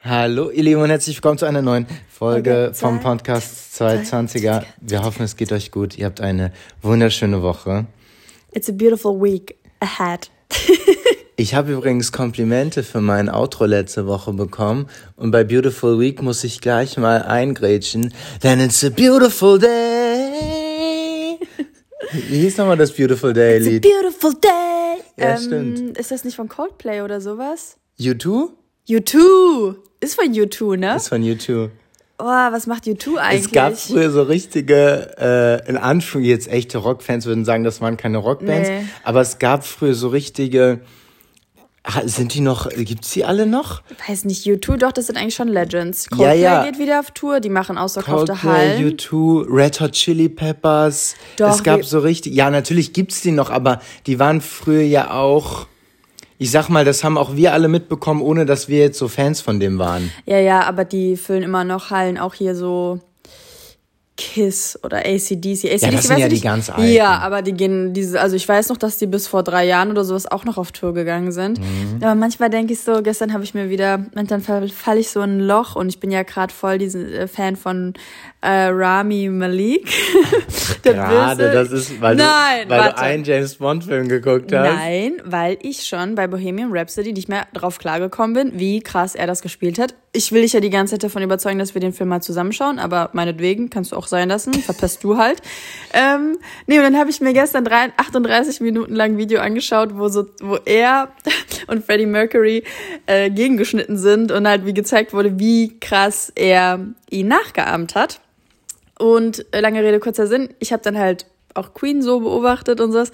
Hallo, ihr Lieben und herzlich willkommen zu einer neuen Folge Okay, vom zwei- Podcast 220er. Wir hoffen, es geht euch gut. Ihr habt eine wunderschöne Woche. It's a beautiful week ahead. Ich habe übrigens Komplimente für mein Outro letzte Woche bekommen und bei Beautiful Week muss ich gleich mal eingrätschen. Then it's a beautiful day. Wie hieß nochmal das Beautiful Day It's a Lied? beautiful day. Ja, ähm, stimmt. Ist das nicht von Coldplay oder sowas? U2? U2. Ist von U2, ne? Ist von U2. Oh, was macht U2 eigentlich? Es gab früher so richtige, äh, in Anführungszeichen jetzt echte Rockfans würden sagen, das waren keine Rockbands, Nee. aber es gab früher so richtige, sind die noch, gibt's die alle noch? Weiß nicht, U2, doch, das sind eigentlich schon Legends. Ja, Coldplay ja. geht wieder auf Tour, die machen ausverkaufte Coldplay, Hallen. U2, Red Hot Chili Peppers. Doch, es gab so richtig, ja, natürlich gibt's die noch, aber die waren früher ja auch, ich sag mal, das haben auch wir alle mitbekommen, ohne dass wir jetzt so Fans von dem waren. Ja, ja, aber die füllen immer noch Hallen, auch hier so Kiss oder ACDC. ACDC das sind ja die ganz alten. Ja, aber die gehen diese, also ich weiß noch, dass die bis vor drei Jahren oder sowas auch noch auf Tour gegangen sind. Mhm. Aber manchmal denke ich so, gestern habe ich mir wieder, und dann falle fall ich so in ein Loch und ich bin ja gerade voll diesen äh, Fan von äh, Rami Malik. Der Gerade, Böse. das ist, weil, Nein, du, weil warte. du einen James Bond Film geguckt hast. Nein, weil ich schon bei Bohemian Rhapsody nicht mehr drauf klargekommen bin, wie krass er das gespielt hat. Ich will dich ja die ganze Zeit davon überzeugen, dass wir den Film mal zusammenschauen, aber meinetwegen kannst du auch sein lassen, verpasst du halt. Ähm, nee, und dann habe ich mir gestern drei, 38 Minuten lang ein Video angeschaut, wo so, wo er und Freddie Mercury äh, gegengeschnitten sind und halt wie gezeigt wurde, wie krass er ihn nachgeahmt hat. Und äh, lange Rede, kurzer Sinn, ich habe dann halt auch Queen so beobachtet und sowas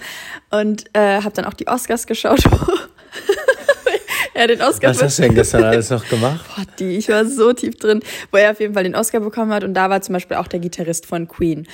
und äh, habe dann auch die Oscars geschaut. er den Oscar Was hast du denn gestern alles noch gemacht? Boah, die, ich war so tief drin, wo er auf jeden Fall den Oscar bekommen hat und da war zum Beispiel auch der Gitarrist von Queen.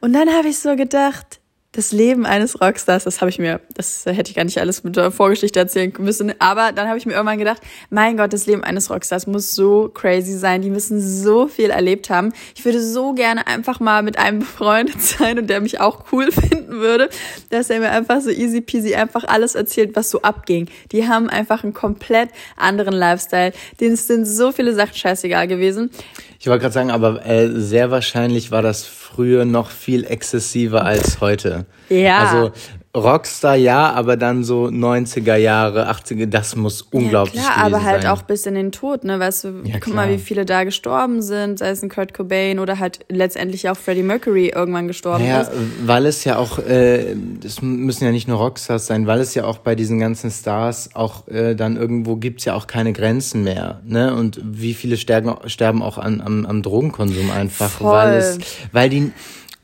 Und dann habe ich so gedacht, das Leben eines Rockstars, das habe ich mir, das hätte ich gar nicht alles mit der Vorgeschichte erzählen müssen, aber dann habe ich mir irgendwann gedacht, mein Gott, das Leben eines Rockstars muss so crazy sein, die müssen so viel erlebt haben. Ich würde so gerne einfach mal mit einem befreundet sein und der mich auch cool finden würde, dass er mir einfach so easy peasy einfach alles erzählt, was so abging. Die haben einfach einen komplett anderen Lifestyle, denen sind so viele Sachen scheißegal gewesen. Ich wollte gerade sagen, aber äh, sehr wahrscheinlich war das früher noch viel exzessiver als heute. Ja. Also Rockstar ja, aber dann so 90er Jahre, 80er, das muss unglaublich ja, klar, aber halt sein. auch bis in den Tod, ne? Weißt du, Ja, guck klar. mal, wie viele da gestorben sind, sei es ein Kurt Cobain oder halt letztendlich auch Freddie Mercury irgendwann gestorben Ja, ist. weil es ja auch, äh, das müssen ja nicht nur Rockstars sein, weil es ja auch bei diesen ganzen Stars auch äh, dann irgendwo gibt's ja auch keine Grenzen mehr, ne? Und wie viele sterben, sterben auch an, am, am Drogenkonsum einfach, Voll. weil es, weil die,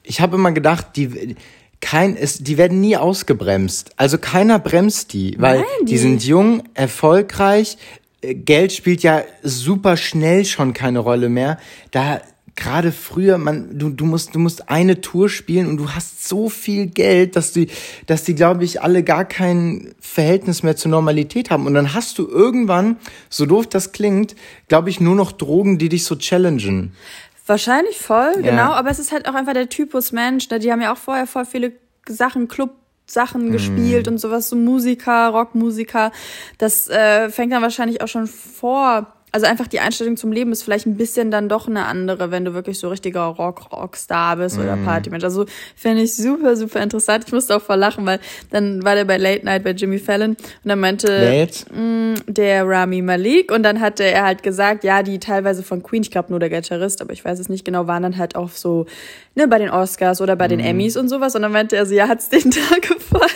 ich habe immer gedacht, die kein, es, die werden nie ausgebremst. Also keiner bremst die, weil Nein, die, die- sind jung, erfolgreich, äh, Geld spielt ja super schnell schon keine Rolle mehr. Da gerade früher, man, du, du musst, du musst eine Tour spielen und du hast so viel Geld, dass die, dass die, glaube ich, alle gar kein Verhältnis mehr zur Normalität haben. Und dann hast du irgendwann, so doof das klingt, glaube ich, nur noch Drogen, die dich so challengen. Wahrscheinlich voll, Ja. genau, aber es ist halt auch einfach der Typus Mensch, ne? Die haben ja auch vorher voll viele Sachen, Club. Sachen Mhm. gespielt und sowas, so Musiker, Rockmusiker. Das äh, fängt dann wahrscheinlich auch schon vor. Also einfach die Einstellung zum Leben ist vielleicht ein bisschen dann doch eine andere, wenn du wirklich so richtiger Rock, Rockstar bist oder Mhm. Partymensch. Also finde ich super, super interessant. Ich musste auch voll lachen, weil dann war der bei Late Night bei Jimmy Fallon und dann meinte Wer jetzt? der Rami Malik und dann hatte er halt gesagt, ja, die teilweise von Queen, ich glaube nur der Gitarrist, aber ich weiß es nicht genau, waren dann halt auch so, ne, bei den Oscars oder bei den Mhm. Emmys und sowas und dann meinte er so, ja, hat's denen da gefallen?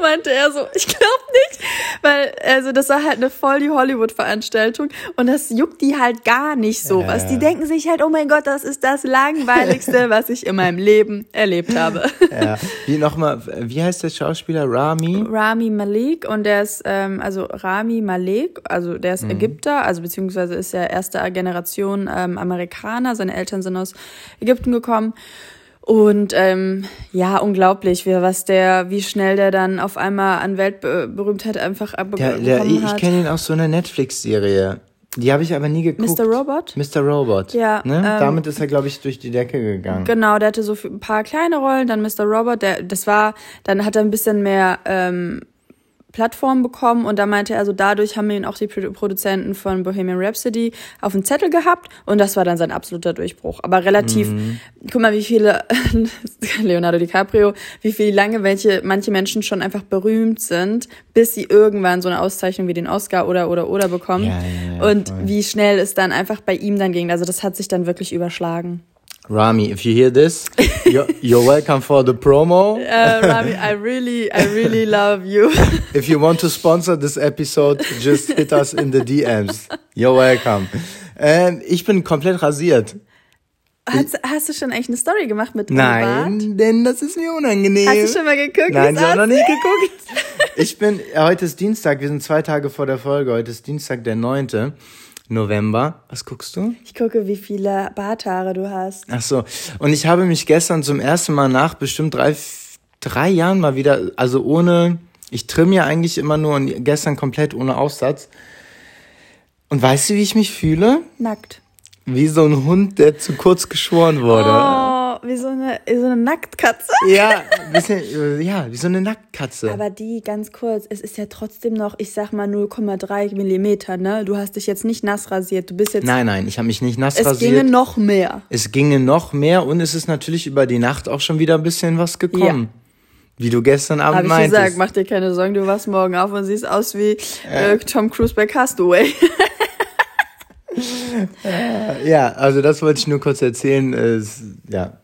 Meinte er so, ich glaube nicht, weil also das war halt eine voll die Hollywood-Veranstaltung und das juckt die halt gar nicht sowas. Ja. Die denken sich halt, oh mein Gott, das ist das langweiligste, was ich in meinem Leben erlebt habe. Ja. Wie nochmal, wie heißt der Schauspieler? Rami? Rami Malik und der ist, ähm, also Rami Malek, also der ist Ägypter, also beziehungsweise ist er erste Generation ähm, Amerikaner. Seine Eltern sind aus Ägypten gekommen. Und ähm, ja, unglaublich, wie, was der, wie schnell der dann auf einmal an Weltberühmtheit einfach abbekommen der, ich hat. kenne ihn aus so einer Netflix-Serie. Die habe ich aber nie geguckt. Mr. Robot? Mr. Robot. Ja, Ne? ähm, Damit ist er, glaube ich, durch die Decke gegangen. Genau, der hatte so ein paar kleine Rollen, dann Mr. Robot, der, das war, dann hat er ein bisschen mehr ähm, Plattform bekommen und da meinte er, also dadurch haben ihn auch die Produzenten von Bohemian Rhapsody auf dem Zettel gehabt und das war dann sein absoluter Durchbruch. Aber relativ, mhm. guck mal, wie viele, Leonardo DiCaprio, wie viel lange welche, manche Menschen schon einfach berühmt sind, bis sie irgendwann so eine Auszeichnung wie den Oscar oder oder oder bekommen ja, ja, ja, und voll. wie schnell es dann einfach bei ihm dann ging. Also das hat sich dann wirklich überschlagen. Rami, if you hear this, you're, you're welcome for the promo. Uh, Rami, I really, I really love you. if you want to sponsor this episode, just hit us in the DMs. You're welcome. Ähm, ich bin komplett rasiert. Hast, hast, du schon eigentlich eine Story gemacht mit Nein, Bart? denn das ist mir unangenehm. Hast du schon mal geguckt? Nein, ich habe noch nie geguckt. Ich bin, heute ist Dienstag, wir sind zwei Tage vor der Folge, heute ist Dienstag der 9. November. Was guckst du? Ich gucke, wie viele Barthaare du hast. Ach so. Und ich habe mich gestern zum ersten Mal nach bestimmt drei, drei Jahren mal wieder, also ohne, ich trimme ja eigentlich immer nur und gestern komplett ohne Aufsatz. Und weißt du, wie ich mich fühle? Nackt. Wie so ein Hund, der zu kurz geschoren wurde. Oh wie so eine, so eine Nacktkatze. Ja, bisschen, ja, wie so eine Nacktkatze. Aber die, ganz kurz, es ist ja trotzdem noch, ich sag mal 0,3 Millimeter, ne? Du hast dich jetzt nicht nass rasiert. Du bist jetzt. Nein, nein, ich habe mich nicht nass es rasiert. Es ginge noch mehr. Es ginge noch mehr und es ist natürlich über die Nacht auch schon wieder ein bisschen was gekommen. Ja. Wie du gestern Abend Hab ich meintest. gesagt, mach dir keine Sorgen, du wachst morgen auf und siehst aus wie äh. Äh, Tom Cruise bei Castaway. ja, also das wollte ich nur kurz erzählen. Es, ja,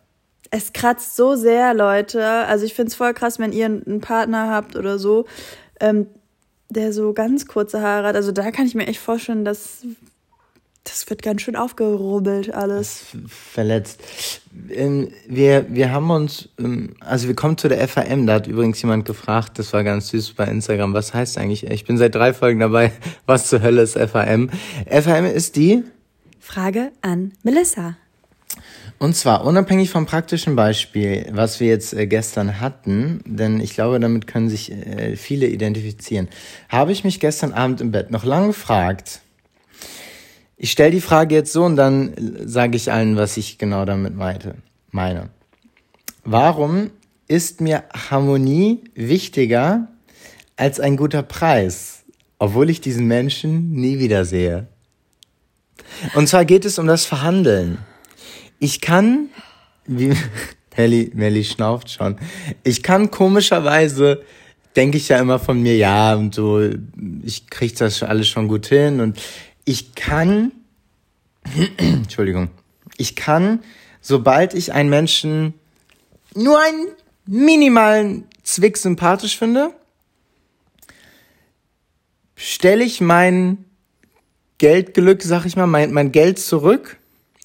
es kratzt so sehr, Leute. Also ich finde es voll krass, wenn ihr einen Partner habt oder so, ähm, der so ganz kurze Haare hat. Also da kann ich mir echt vorstellen, dass das wird ganz schön aufgerubbelt alles. Verletzt. Ähm, wir, wir haben uns, ähm, also wir kommen zu der FAM, da hat übrigens jemand gefragt, das war ganz süß bei Instagram, was heißt eigentlich, ich bin seit drei Folgen dabei, was zur Hölle ist FAM? FAM ist die? Frage an Melissa. Und zwar unabhängig vom praktischen Beispiel, was wir jetzt äh, gestern hatten, denn ich glaube, damit können sich äh, viele identifizieren, habe ich mich gestern Abend im Bett noch lange gefragt. Ich stelle die Frage jetzt so und dann äh, sage ich allen, was ich genau damit meinte, meine. Warum ist mir Harmonie wichtiger als ein guter Preis, obwohl ich diesen Menschen nie wiedersehe? Und zwar geht es um das Verhandeln. Ich kann, wie Melli, Melli schnauft schon, ich kann komischerweise, denke ich ja immer von mir, ja, und so, ich krieg das alles schon gut hin und ich kann, Entschuldigung, ich kann, sobald ich einen Menschen nur einen minimalen Zwick sympathisch finde, stelle ich mein Geldglück, sag ich mal, mein, mein Geld zurück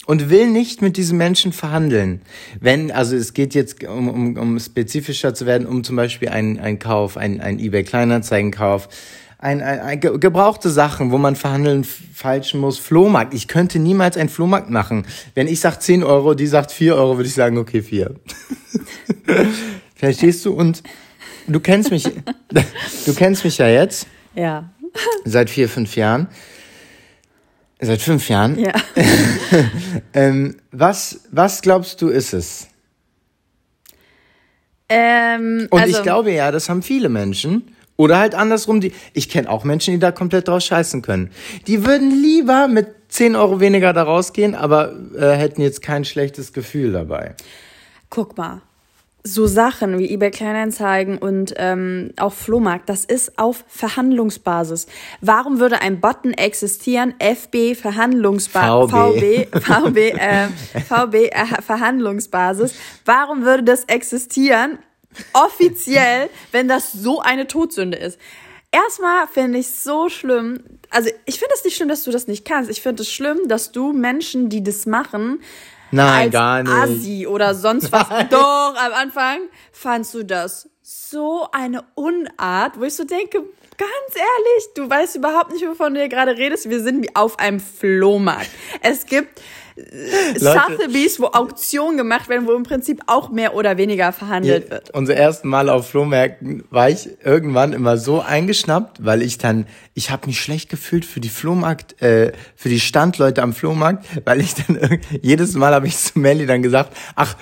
und will nicht mit diesem Menschen verhandeln. Wenn, also es geht jetzt, um, um, um spezifischer zu werden, um zum Beispiel einen, einen Kauf, einen, einen eBay-Kleinanzeigenkauf, ein, ein, ein, gebrauchte Sachen, wo man verhandeln falschen muss. Flohmarkt. Ich könnte niemals einen Flohmarkt machen. Wenn ich sag 10 Euro, die sagt 4 Euro, würde ich sagen, okay, 4. Verstehst du? Und du kennst mich, du kennst mich ja jetzt. Ja. Seit vier, fünf Jahren. Seit fünf Jahren? Ja. ähm, was, was glaubst du, ist es? Ähm, Und also, ich glaube ja, das haben viele Menschen. Oder halt andersrum, die, ich kenne auch Menschen, die da komplett draus scheißen können. Die würden lieber mit 10 Euro weniger da rausgehen, aber äh, hätten jetzt kein schlechtes Gefühl dabei. Guck mal, so Sachen wie eBay Kleinanzeigen und ähm, auch Flohmarkt, das ist auf Verhandlungsbasis. Warum würde ein Button existieren? FB Verhandlungsbasis, VB, VB, äh, VB äh, Verhandlungsbasis. Warum würde das existieren? Offiziell, wenn das so eine Todsünde ist. Erstmal finde ich so schlimm. Also ich finde es nicht schlimm, dass du das nicht kannst. Ich finde es schlimm, dass du Menschen, die das machen, Nein, als gar nicht. Assi oder sonst was. Nein. Doch, am Anfang fandst du das so eine Unart, wo ich so denke, ganz ehrlich, du weißt überhaupt nicht, wovon du hier gerade redest. Wir sind wie auf einem Flohmarkt. Es gibt Sotheby's, wo Auktionen gemacht werden, wo im Prinzip auch mehr oder weniger verhandelt ja, wird. Unser ersten Mal auf Flohmärkten war ich irgendwann immer so eingeschnappt, weil ich dann, ich habe mich schlecht gefühlt für die Flohmarkt, äh, für die Standleute am Flohmarkt, weil ich dann jedes Mal habe ich zu Melly dann gesagt, ach,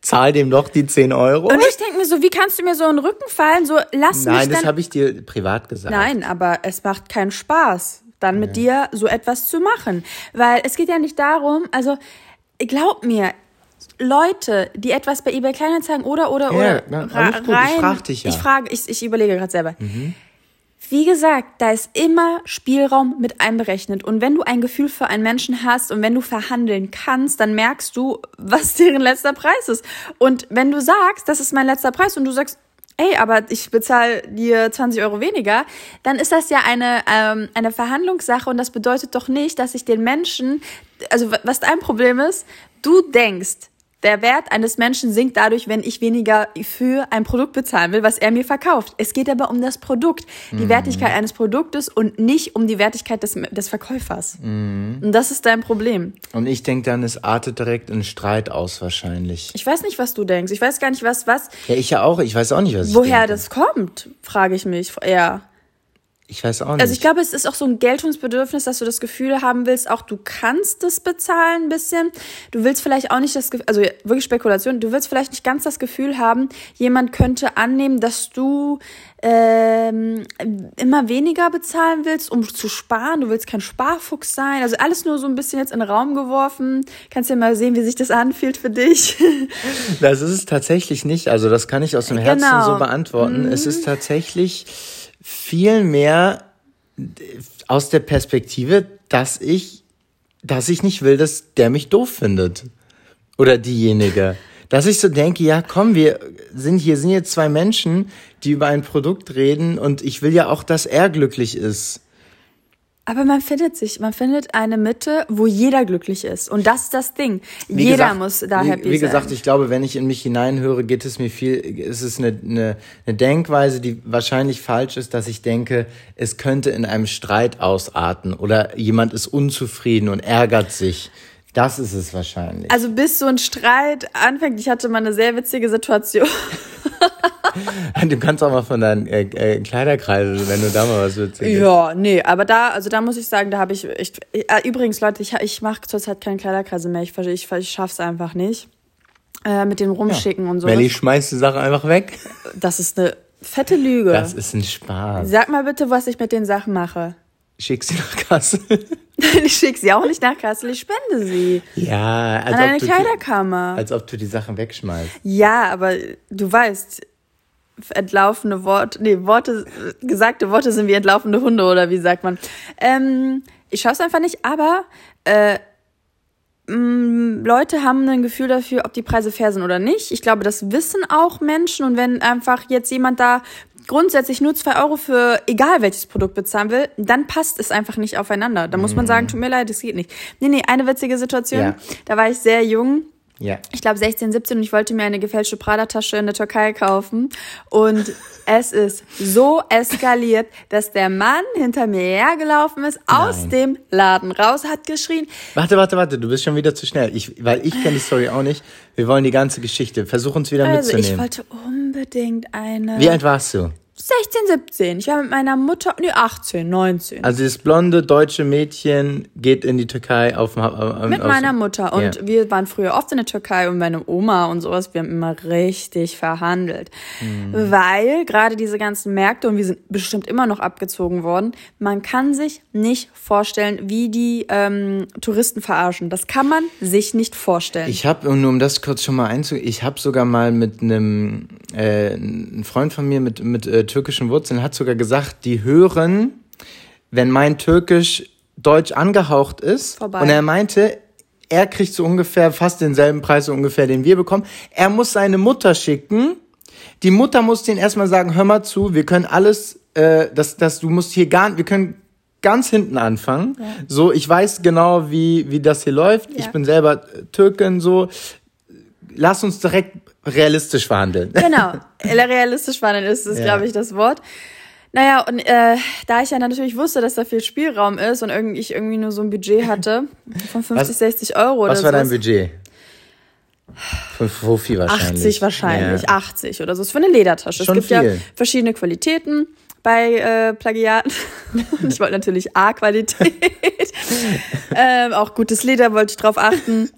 zahl dem doch die 10 Euro. Und ich denke mir so, wie kannst du mir so in den Rücken fallen? So, lass Nein, mich das dann. habe ich dir privat gesagt. Nein, aber es macht keinen Spaß, dann mit dir so etwas zu machen. Weil es geht ja nicht darum, also glaub mir, Leute, die etwas bei eBay Kleinanzeigen oder oder Ja, oder na, alles gut, ich frag dich ja. Mhm. Ich frage, ich, ich überlege gerade selber. Wie gesagt, da ist immer Spielraum mit einberechnet. Und wenn du ein Gefühl für einen Menschen hast und wenn du verhandeln kannst, dann merkst du, was deren letzter Preis ist. Und wenn du sagst, das ist mein letzter Preis und du sagst, ey, aber ich bezahle dir 20 Euro weniger, dann ist das ja eine, ähm, eine Verhandlungssache und das bedeutet doch nicht, dass ich den Menschen, also wa- was dein Problem ist, du denkst, der Wert eines Menschen sinkt dadurch, wenn ich weniger für ein Produkt bezahlen will, was er mir verkauft. Es geht aber um das Produkt, die Wertigkeit eines Produktes und nicht um die Wertigkeit des, des Verkäufers. Und das ist dein Problem. Und ich denke dann, es artet direkt in Streit aus wahrscheinlich. Ich weiß nicht, was du denkst. Ich weiß gar nicht, was, was, Ja, ich ja auch. Ich weiß auch nicht, was ich woher das kommt, frage ich mich eher. Ich weiß auch nicht. Also ich glaube, es ist auch so ein Geltungsbedürfnis, dass du das Gefühl haben willst, auch du kannst es bezahlen ein bisschen. Du willst vielleicht auch nicht das Gefühl, also wirklich Spekulation, du willst vielleicht nicht ganz das Gefühl haben, jemand könnte annehmen, dass du ähm, immer weniger bezahlen willst, um zu sparen. Du willst kein Sparfuchs sein. Also alles nur so ein bisschen jetzt in den Raum geworfen. Kannst ja mal sehen, wie sich das anfühlt für dich. Das ist es tatsächlich nicht. Also das kann ich aus dem Herzen Genau. so beantworten. Es ist tatsächlich viel mehr aus der Perspektive, dass ich, dass ich nicht will, dass der mich doof findet. Oder diejenige. Dass ich so denke, ja komm, wir sind hier, sind jetzt zwei Menschen, die über ein Produkt reden und ich will ja auch, dass er glücklich ist. Aber man findet sich, man findet eine Mitte, wo jeder glücklich ist. Und das ist das Ding. Wie jeder gesagt, muss da wie, happy Wie sein. gesagt, ich glaube, wenn ich in mich hineinhöre, geht es mir viel, es ist eine, eine, eine Denkweise, die wahrscheinlich falsch ist, dass ich denke, es könnte in einem Streit ausarten oder jemand ist unzufrieden und ärgert sich. Das ist es wahrscheinlich. Also bis so ein Streit anfängt, ich hatte mal eine sehr witzige Situation. du kannst auch mal von deinen äh, äh, Kleiderkreisen, wenn du da mal was Witziges. Ja, nee, aber da, also da muss ich sagen, da habe ich echt. Äh, übrigens, Leute, ich, ich mache zurzeit keine Kleiderkreise mehr. Ich, ich, ich schaff's einfach nicht. Äh, mit dem Rumschicken und so. Melly schmeißt die Sache einfach weg. Das ist eine fette Lüge. Das ist ein Spaß. Sag mal bitte, was ich mit den Sachen mache. Schick sie nach Kassel. ich schicke sie auch nicht nach Kassel, ich spende sie. ja, als An eine ob, du die, Kleiderkammer. als ob du die Sachen wegschmeißt. Ja, aber du weißt, entlaufene Worte, nee, Worte, gesagte Worte sind wie entlaufende Hunde oder wie sagt man. Ähm, ich schaff's einfach nicht, aber äh, mh, Leute haben ein Gefühl dafür, ob die Preise fair sind oder nicht. Ich glaube, das wissen auch Menschen und wenn einfach jetzt jemand da grundsätzlich nur zwei Euro für egal welches Produkt bezahlen will, dann passt es einfach nicht aufeinander. Da muss man sagen, tut mir leid, das geht nicht. Nee, nee, eine witzige Situation. Ja. Da war ich sehr jung Ja. ich glaube 16, 17 und ich wollte mir eine gefälschte Prada-Tasche in der Türkei kaufen. Und es ist so eskaliert, dass der Mann hinter mir hergelaufen ist, aus Nein. dem Laden raus, hat geschrien. Warte, warte, warte, du bist schon wieder zu schnell. Ich, weil ich kenne die Story auch nicht. Wir wollen die ganze Geschichte. Versuch uns wieder Also ich mitzunehmen. wollte unbedingt eine... Wie alt warst du? 16, 17. Ich war mit meiner Mutter, nee, 18, 19. Also das blonde deutsche Mädchen geht in die Türkei auf dem auf, mit meiner Mutter. Und Ja. wir waren früher oft in der Türkei und meine Oma und sowas. Wir haben immer richtig verhandelt. Mhm. Weil gerade diese ganzen Märkte, und wir sind bestimmt immer noch abgezogen worden, man kann sich nicht vorstellen, wie die ähm, Touristen verarschen. Das kann man sich nicht vorstellen. Ich habe, nur um das kurz schon mal einzugehen, ich habe sogar mal mit einem äh, ein Freund von mir mit, mit äh, türkischen Wurzeln hat sogar gesagt, die hören, wenn mein Türkisch Deutsch angehaucht ist. Vorbei. Und er meinte, er kriegt so ungefähr fast denselben Preis so ungefähr, den wir bekommen. Er muss seine Mutter schicken. Die Mutter muss den erstmal sagen, hör mal zu, wir können alles, äh, das, das, du musst hier gar, wir können ganz hinten anfangen. So, ich weiß genau, wie, wie das hier läuft. Ich bin selber Türkin, so. Lass uns direkt realistisch verhandeln. Genau, realistisch war dann ist es, Ja. glaube ich, das Wort. Naja, und äh, da ich ja natürlich wusste, dass da viel Spielraum ist und irgendwie ich irgendwie nur so ein Budget hatte von 50, Was- 60 Euro oder Was war so. dein Budget? Fofi wahrscheinlich. 80 wahrscheinlich, Ja. 80 oder so. Ist für eine Ledertasche. Schon es gibt ja viel. verschiedene Qualitäten bei äh, Plagiaten. Ich wollte natürlich A-Qualität. ähm, auch gutes Leder wollte ich drauf achten.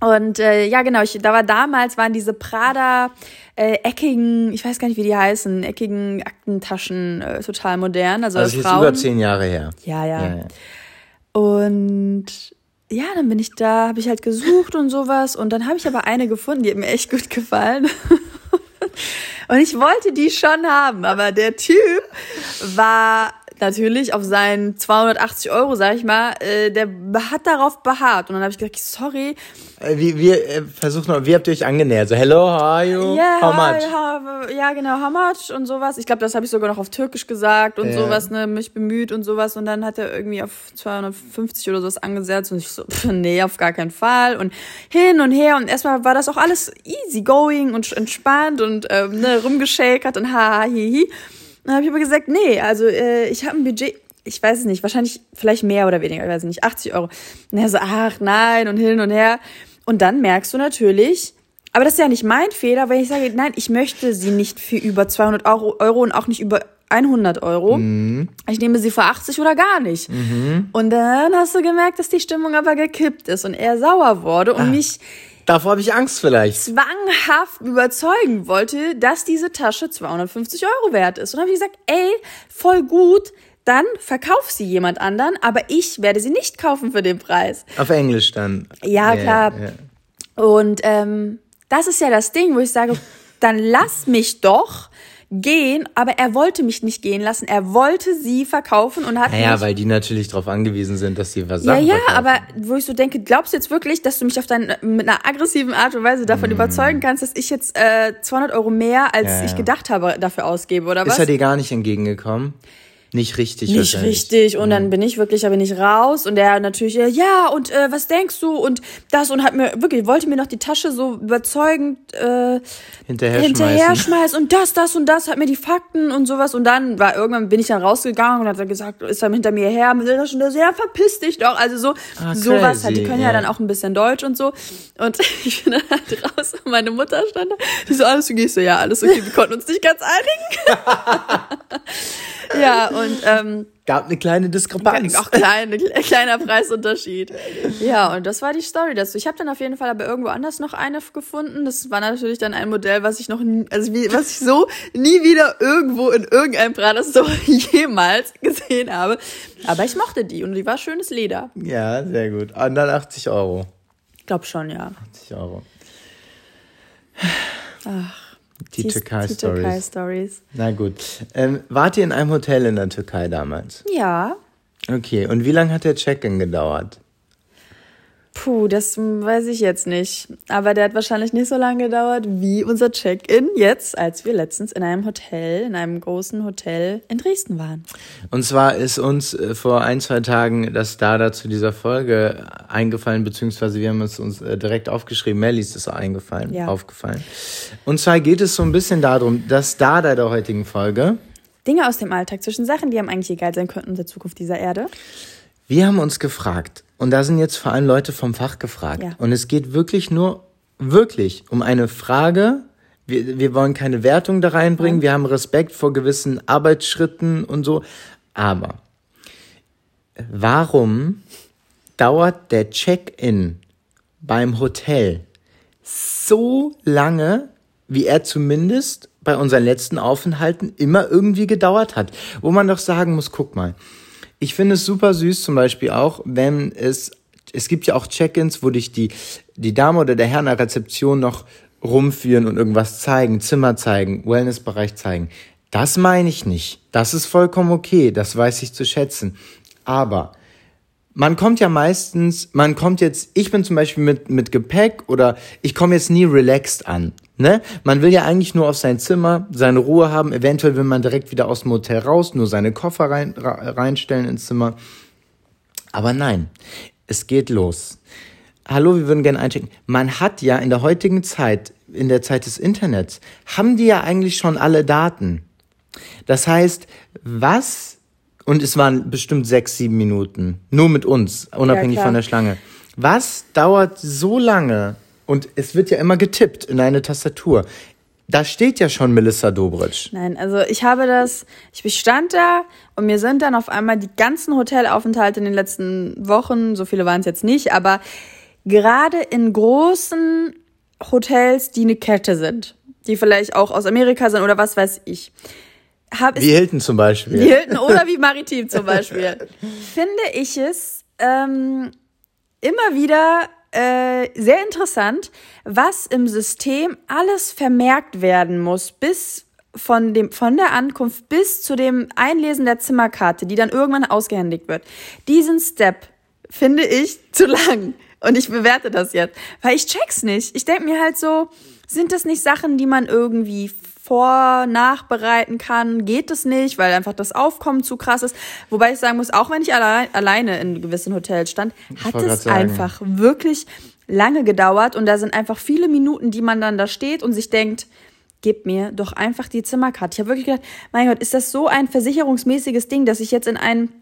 Und äh, ja, genau, ich, da war damals, waren diese Prada äh, eckigen, ich weiß gar nicht, wie die heißen, eckigen Aktentaschen äh, total modern. Also, Also, das ist Frauen. über zehn Jahre her. Ja, ja. Ja, ja. Und ja, dann bin ich da, habe ich halt gesucht und sowas. Und dann habe ich aber eine gefunden, die hat mir echt gut gefallen. Und ich wollte die schon haben, aber der Typ war natürlich auf seinen 280 Euro, sag ich mal, äh, der hat darauf beharrt. Und dann habe ich gesagt, sorry, Äh, Wie, wir äh, versuchen, noch- wie habt ihr euch angenähert? So, hello, how are you? yeah, how hi, much? how- ja genau, how much und sowas. Ich glaube, das habe ich sogar noch auf Türkisch gesagt und Ja. sowas, ne, mich bemüht und sowas. Und dann hat er irgendwie auf 250 oder sowas angesetzt und ich so, pff, nee, auf gar keinen Fall. Und hin und her und erstmal war das auch alles easy going und entspannt und ähm, ne, rumgeschakert und ha, ha, hi, hi. Dann habe ich aber gesagt, nee, also äh, ich habe ein Budget, ich weiß es nicht, wahrscheinlich vielleicht mehr oder weniger, ich weiß nicht, 80 Euro. Und er so, ach nein und hin und her. Und dann merkst du natürlich, aber das ist ja nicht mein Fehler, wenn ich sage, nein, ich möchte sie nicht für über 200 Euro, Euro und auch nicht über 100 Euro. Ich nehme sie für 80 oder gar nicht. Und dann hast du gemerkt, dass die Stimmung aber gekippt ist und er sauer wurde und mich Davor habe ich Angst vielleicht. zwanghaft überzeugen wollte, dass diese Tasche 250 Euro wert ist. Und dann habe ich gesagt, ey, voll gut, dann verkauf sie jemand anderen, aber ich werde sie nicht kaufen für den Preis. Auf Englisch dann. Ja, klar. ja. Und ähm, das ist ja das Ding, wo ich sage, dann lass mich doch gehen, aber er wollte mich nicht gehen lassen. Er wollte sie verkaufen und hat Naja, mich weil die natürlich darauf angewiesen sind, dass sie was ja, sagen. ja, aber wo ich so denke, glaubst du jetzt wirklich, dass du mich auf dein, mit einer aggressiven Art und Weise davon überzeugen kannst, dass ich jetzt äh, 200 Euro mehr, als Mm. Ja, ja. ich gedacht habe, dafür ausgebe, oder Ist was? er dir gar nicht entgegengekommen? Nicht richtig nicht richtig und dann bin ich wirklich, da bin ich raus und er natürlich, äh, ja und äh, was denkst du und das und hat mir wirklich, wollte mir noch die Tasche so überzeugend äh, Hinterher, hinterher schmeißen. und das, das und das, hat mir die Fakten und sowas und dann war irgendwann bin ich dann rausgegangen und hat er gesagt, ist er hinter mir her mit der Tasche und so, ja, verpiss dich doch. Also so, Ah, sowas halt, die können ja. ja. dann auch ein bisschen Deutsch und so. Und ich bin dann halt raus und meine Mutter stand da, die so, alles okay, ich so, ja, alles okay, wir konnten uns nicht ganz einigen. ja, und ähm, Gab eine kleine Diskrepanz. auch kleine, kleiner Preisunterschied. Ja, und das war die Story dazu. Ich habe dann auf jeden Fall aber irgendwo anders noch eine gefunden. Das war natürlich dann ein Modell, was ich noch nie, also wie, was ich so nie wieder irgendwo in irgendeinem Prada Store jemals gesehen habe. Aber ich mochte die und die war schönes Leder. Ja, sehr gut. Und dann 80 Euro. Ich glaube schon, ja. 80 Euro. Die Die Türkei-Stories. Türkei-Stories. Na gut. Ähm, wart ihr in einem Hotel in der Türkei damals? Ja. Okay. Und wie lange hat der Check-in gedauert? Puh, das weiß ich jetzt nicht. Aber der hat wahrscheinlich nicht so lange gedauert wie unser Check-in jetzt, als wir letztens in einem Hotel, in einem großen Hotel in Dresden waren. Und zwar ist uns äh, vor ein, zwei Tagen das Dada zu dieser Folge eingefallen, beziehungsweise wir haben es uns äh, direkt aufgeschrieben. Melly ist es eingefallen, Ja. aufgefallen. Und zwar geht es so ein bisschen darum, dass Dada der heutigen Folge, Dinge aus dem Alltag zwischen Sachen, die einem eigentlich egal sein könnten in der Zukunft dieser Erde. wir haben uns gefragt, und da sind jetzt vor allem Leute vom Fach gefragt. Ja. Und es geht wirklich nur, wirklich um eine Frage. Wir, wir wollen keine Wertung da reinbringen. Wir haben Respekt vor gewissen Arbeitsschritten und so. Aber warum dauert der Check-in beim Hotel so lange, wie er zumindest bei unseren letzten Aufenthalten immer irgendwie gedauert hat. Wo man doch sagen muss, guck mal, ich finde es super süß zum Beispiel auch, wenn es, es gibt ja auch Check-ins, wo dich die, die Dame oder der Herr in der Rezeption noch rumführen und irgendwas zeigen, Zimmer zeigen, Wellnessbereich zeigen. Das meine ich nicht. Das ist vollkommen okay. Das weiß ich zu schätzen. Aber man kommt ja meistens, man kommt jetzt, ich bin zum Beispiel mit, mit Gepäck oder ich komme jetzt nie relaxed an. Ne? Man will ja eigentlich nur auf sein Zimmer seine Ruhe haben. Eventuell will man direkt wieder aus dem Hotel raus, nur seine Koffer rein, reinstellen ins Zimmer. Aber nein, es geht los. Hallo, wir würden gerne einchecken. Man hat ja in der heutigen Zeit, in der Zeit des Internets, haben die ja eigentlich schon alle Daten. Das heißt, was, und es waren bestimmt sechs, sieben Minuten, nur mit uns, unabhängig klar. von der Schlange. Was dauert so lange? Und es wird ja immer getippt in eine Tastatur. Da steht ja schon Melissa Dobritsch. Nein, also ich habe das, ich stand da und mir sind dann auf einmal die ganzen Hotelaufenthalte in den letzten Wochen, so viele waren es jetzt nicht, aber gerade in großen Hotels, die eine Kette sind, die vielleicht auch aus Amerika sind oder was weiß ich. Hab Wie Hilton zum Beispiel. Wie Hilton oder wie Maritim zum Beispiel. finde ich es ähm, immer wieder äh, sehr interessant, was im System alles vermerkt werden muss, bis von dem, von der Ankunft bis zu dem Einlesen der Zimmerkarte, die dann irgendwann ausgehändigt wird. Diesen Step finde ich zu lang. Und ich bewerte das jetzt. Weil ich check's nicht. Ich denke mir halt so, sind das nicht Sachen, die man irgendwie vor, nachbereiten kann? Geht es nicht, weil einfach das Aufkommen zu krass ist? Wobei ich sagen muss, auch wenn ich allein, alleine in gewissen Hotels stand, hat es einfach wirklich lange gedauert. Und da sind einfach viele Minuten, die man dann da steht und sich denkt, gib mir doch einfach die Zimmerkarte. Ich habe wirklich gedacht, mein Gott, ist das so ein versicherungsmäßiges Ding, dass ich jetzt in ein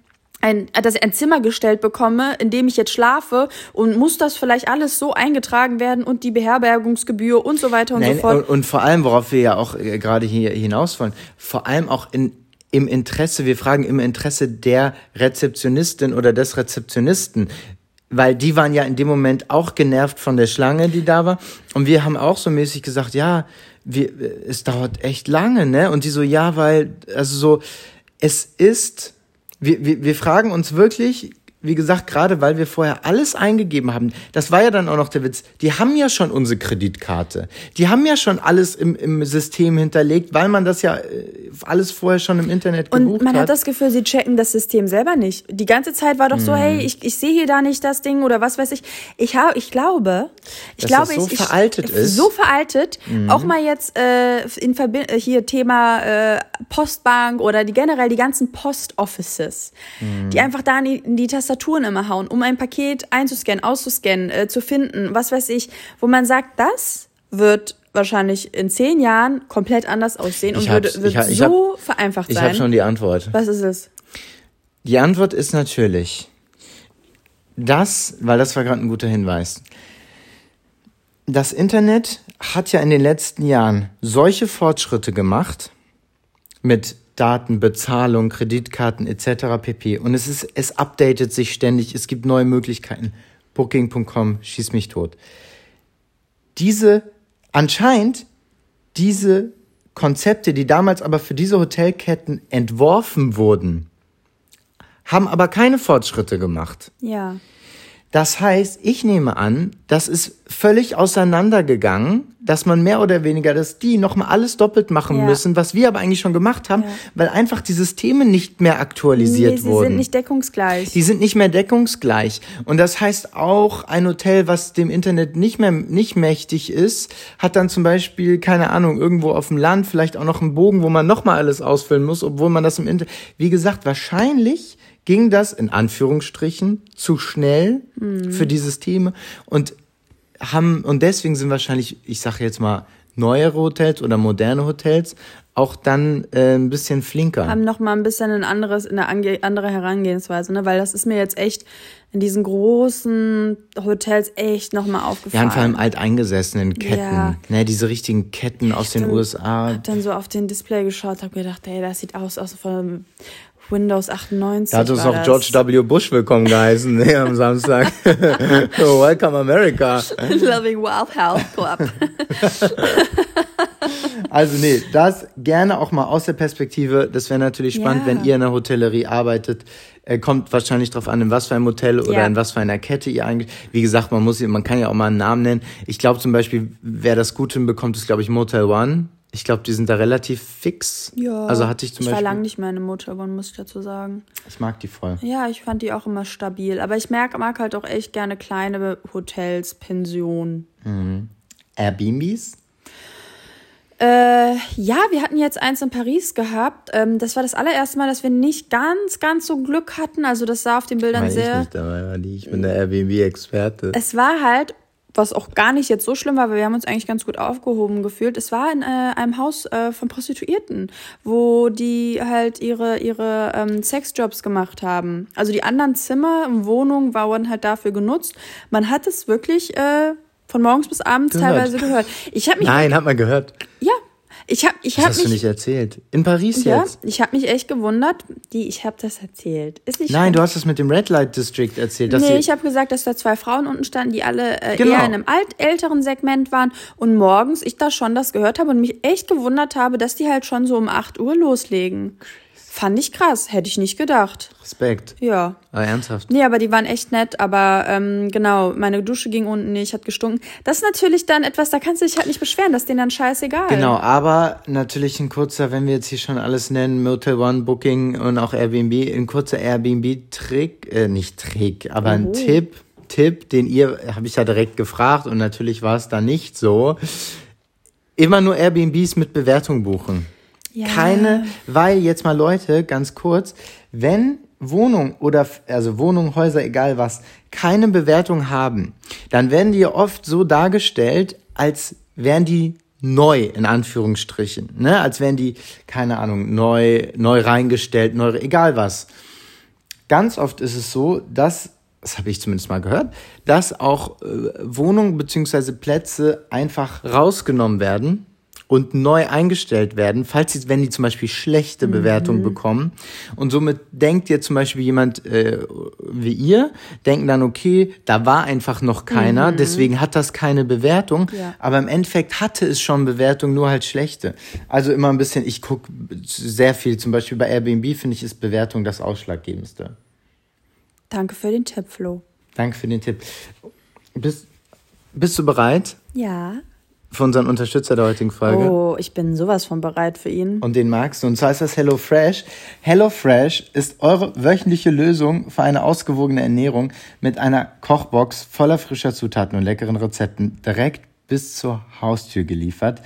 ein, dass ich ein Zimmer gestellt bekomme, in dem ich jetzt schlafe und muss das vielleicht alles so eingetragen werden und die Beherbergungsgebühr und so weiter und Nein, so fort. Und, und vor allem, worauf wir ja auch äh, gerade hier hinaus wollen, vor allem auch in, im Interesse, wir fragen im Interesse der Rezeptionistin oder des Rezeptionisten, weil die waren ja in dem Moment auch genervt von der Schlange, die da war. Und wir haben auch so mäßig gesagt, ja, wir, es dauert echt lange, ne? Und die so, ja, weil, also so, es ist, wir, wir, wir fragen uns wirklich, wie gesagt, gerade weil wir vorher alles eingegeben haben, das war ja dann auch noch der Witz, die haben ja schon unsere Kreditkarte. Die haben ja schon alles im, im System hinterlegt, weil man das ja äh, alles vorher schon im Internet gebucht hat. Und man hat das Gefühl, sie checken das System selber nicht. Die ganze Zeit war doch so, hey, ich, ich sehe hier da nicht das Ding oder was weiß ich. Ich, hab, ich glaube, ich Dass glaube, das so ich, veraltet ich, ist. So veraltet, auch mal jetzt äh, in Verbi äh, hier Thema äh, Postbank oder die generell die ganzen Post-Offices, die einfach da in die, in die Tastaturen immer hauen, um ein Paket einzuscannen, auszuscannen, äh, zu finden, was weiß ich, wo man sagt, das wird wahrscheinlich in zehn Jahren komplett anders aussehen und Ich würde, wird ich hab- ich so vereinfacht Ich sein. habe schon die Antwort. was ist es? Die Antwort ist natürlich das, weil das war gerade ein guter Hinweis. Das Internet hat ja in den letzten Jahren solche Fortschritte gemacht mit Daten, Bezahlung, Kreditkarten etc. pp. Und es ist, es updatet sich ständig. Es gibt neue Möglichkeiten. Booking.com schieß mich tot. Diese anscheinend diese Konzepte, die damals aber für diese Hotelketten entworfen wurden, haben aber keine Fortschritte gemacht. Ja. Das heißt, ich nehme an, das ist völlig auseinandergegangen, dass man mehr oder weniger, dass die nochmal alles doppelt machen Ja. müssen, was wir aber eigentlich schon gemacht haben, Ja. weil einfach die Systeme nicht mehr aktualisiert Nee, sie wurden. sind nicht deckungsgleich. Die sind nicht mehr deckungsgleich. Und das heißt auch, ein Hotel, was dem Internet nicht mehr nicht mächtig ist, hat dann zum Beispiel, keine Ahnung, irgendwo auf dem Land vielleicht auch noch einen Bogen, wo man nochmal alles ausfüllen muss, obwohl man das im Internet. Wie gesagt, wahrscheinlich ging das in Anführungsstrichen zu schnell für die Systeme und haben und deswegen sind wahrscheinlich, ich sage jetzt mal neuere Hotels oder moderne Hotels auch dann äh, ein bisschen flinker. haben noch mal ein bisschen ein anderes, eine ange andere Herangehensweise, ne? Weil das ist mir jetzt echt in diesen großen Hotels echt noch mal Ja, aufgefallen. und vor allem alteingesessenen Ketten. Ja. Ne, diese richtigen Ketten aus den dann- USA. hab dann so auf den Display geschaut, hab gedacht, ey, das sieht aus aus von Windows 98. Da hat uns das. George W. Bush willkommen geheißen ne, am Samstag. welcome America. Loving Wild Health Club. Also nee, das gerne auch mal aus der Perspektive. Das wäre natürlich spannend, Ja. wenn ihr in der Hotellerie arbeitet. Äh, kommt wahrscheinlich drauf an, in was für einem Hotel oder Ja. in was für einer Kette ihr eigentlich. Wie gesagt, man muss, man kann ja auch mal einen Namen nennen. Ich glaube zum Beispiel, wer das gut hinbekommt, ist glaube ich Motel One. Ich glaube, die sind da relativ fix. Ja. Also hatte ich zum ich war Beispiel. lange nicht mehr in einem Motel One, muss ich dazu sagen. Ich mag die voll. Ja, ich fand die auch immer stabil. Aber ich merk, mag halt auch echt gerne kleine Hotels, Pensionen. Airbnbs? Äh, ja, wir hatten jetzt eins in Paris gehabt. Ähm, das war das allererste Mal, dass wir nicht ganz, ganz so Glück hatten. Also das sah auf den Bildern Weil ich sehr. nicht dabei war, die- ich bin der Airbnb-Experte. Es war halt, was auch gar nicht jetzt so schlimm war, weil wir haben uns eigentlich ganz gut aufgehoben gefühlt. Es war in äh, einem Haus äh, von Prostituierten, wo die halt ihre ihre ähm, Sexjobs gemacht haben. Also die anderen Zimmer und Wohnungen waren halt dafür genutzt. Man hat es wirklich äh, von morgens bis abends Gehört. teilweise gehört. Ich habe mich Nein, hat man gehört. ja, Ich habe ich Das hab hast du mich nicht erzählt. In Paris ja, jetzt. ich habe mich echt gewundert. Die, ich habe das erzählt. Ist nicht Nein, schlimm. du hast es mit dem Red Light District erzählt. Dass Nee, ich habe gesagt, dass da zwei Frauen unten standen, die alle äh, Genau. eher in einem alt älteren Segment waren und morgens ich da schon das gehört habe und mich echt gewundert habe, dass die halt schon so um 8 Uhr loslegen. Fand ich krass, hätte ich nicht gedacht. Respekt. Ja. Aber ernsthaft. Nee, aber die waren echt nett, aber ähm, genau, meine Dusche ging unten nicht, hat gestunken. Das ist natürlich dann etwas, da kannst du dich halt nicht beschweren, das ist denen dann scheißegal. Genau, aber natürlich ein kurzer, wenn wir jetzt hier schon alles nennen, Motel One, Booking und auch Airbnb, ein kurzer Airbnb-Trick, äh, nicht Trick, aber ein Tipp, Tipp, den ihr, habe ich ja direkt gefragt und natürlich war es da nicht so. Immer nur Airbnbs mit Bewertung buchen. Ja. Keine, weil jetzt mal Leute, ganz kurz, wenn Wohnung oder, also Wohnung, Häuser, egal was, keine Bewertung haben, dann werden die oft so dargestellt, als wären die neu, in Anführungsstrichen, ne, als wären die, keine Ahnung, neu, neu reingestellt, neu, egal was. Ganz oft ist es so, dass, das habe ich zumindest mal gehört, dass auch äh, Wohnungen beziehungsweise Plätze einfach rausgenommen werden und neu eingestellt werden, falls sie, wenn die zum Beispiel schlechte Bewertungen bekommen. Und somit denkt ihr zum Beispiel jemand äh, wie ihr, denken dann, okay, da war einfach noch keiner, deswegen hat das keine Bewertung. Ja. Aber im Endeffekt hatte es schon Bewertung, nur halt schlechte. Also immer ein bisschen, ich gucke sehr viel, zum Beispiel bei Airbnb finde ich, ist Bewertung das Ausschlaggebendste. Danke für den Tipp, Flo. Danke für den Tipp. Bist, bist du bereit Ja. Für unseren Unterstützer der heutigen Folge? Oh, ich bin sowas von bereit für ihn. Und den magst du. Und zwar ist das HelloFresh. HelloFresh ist eure wöchentliche Lösung für eine ausgewogene Ernährung mit einer Kochbox voller frischer Zutaten und leckeren Rezepten direkt bis zur Haustür geliefert.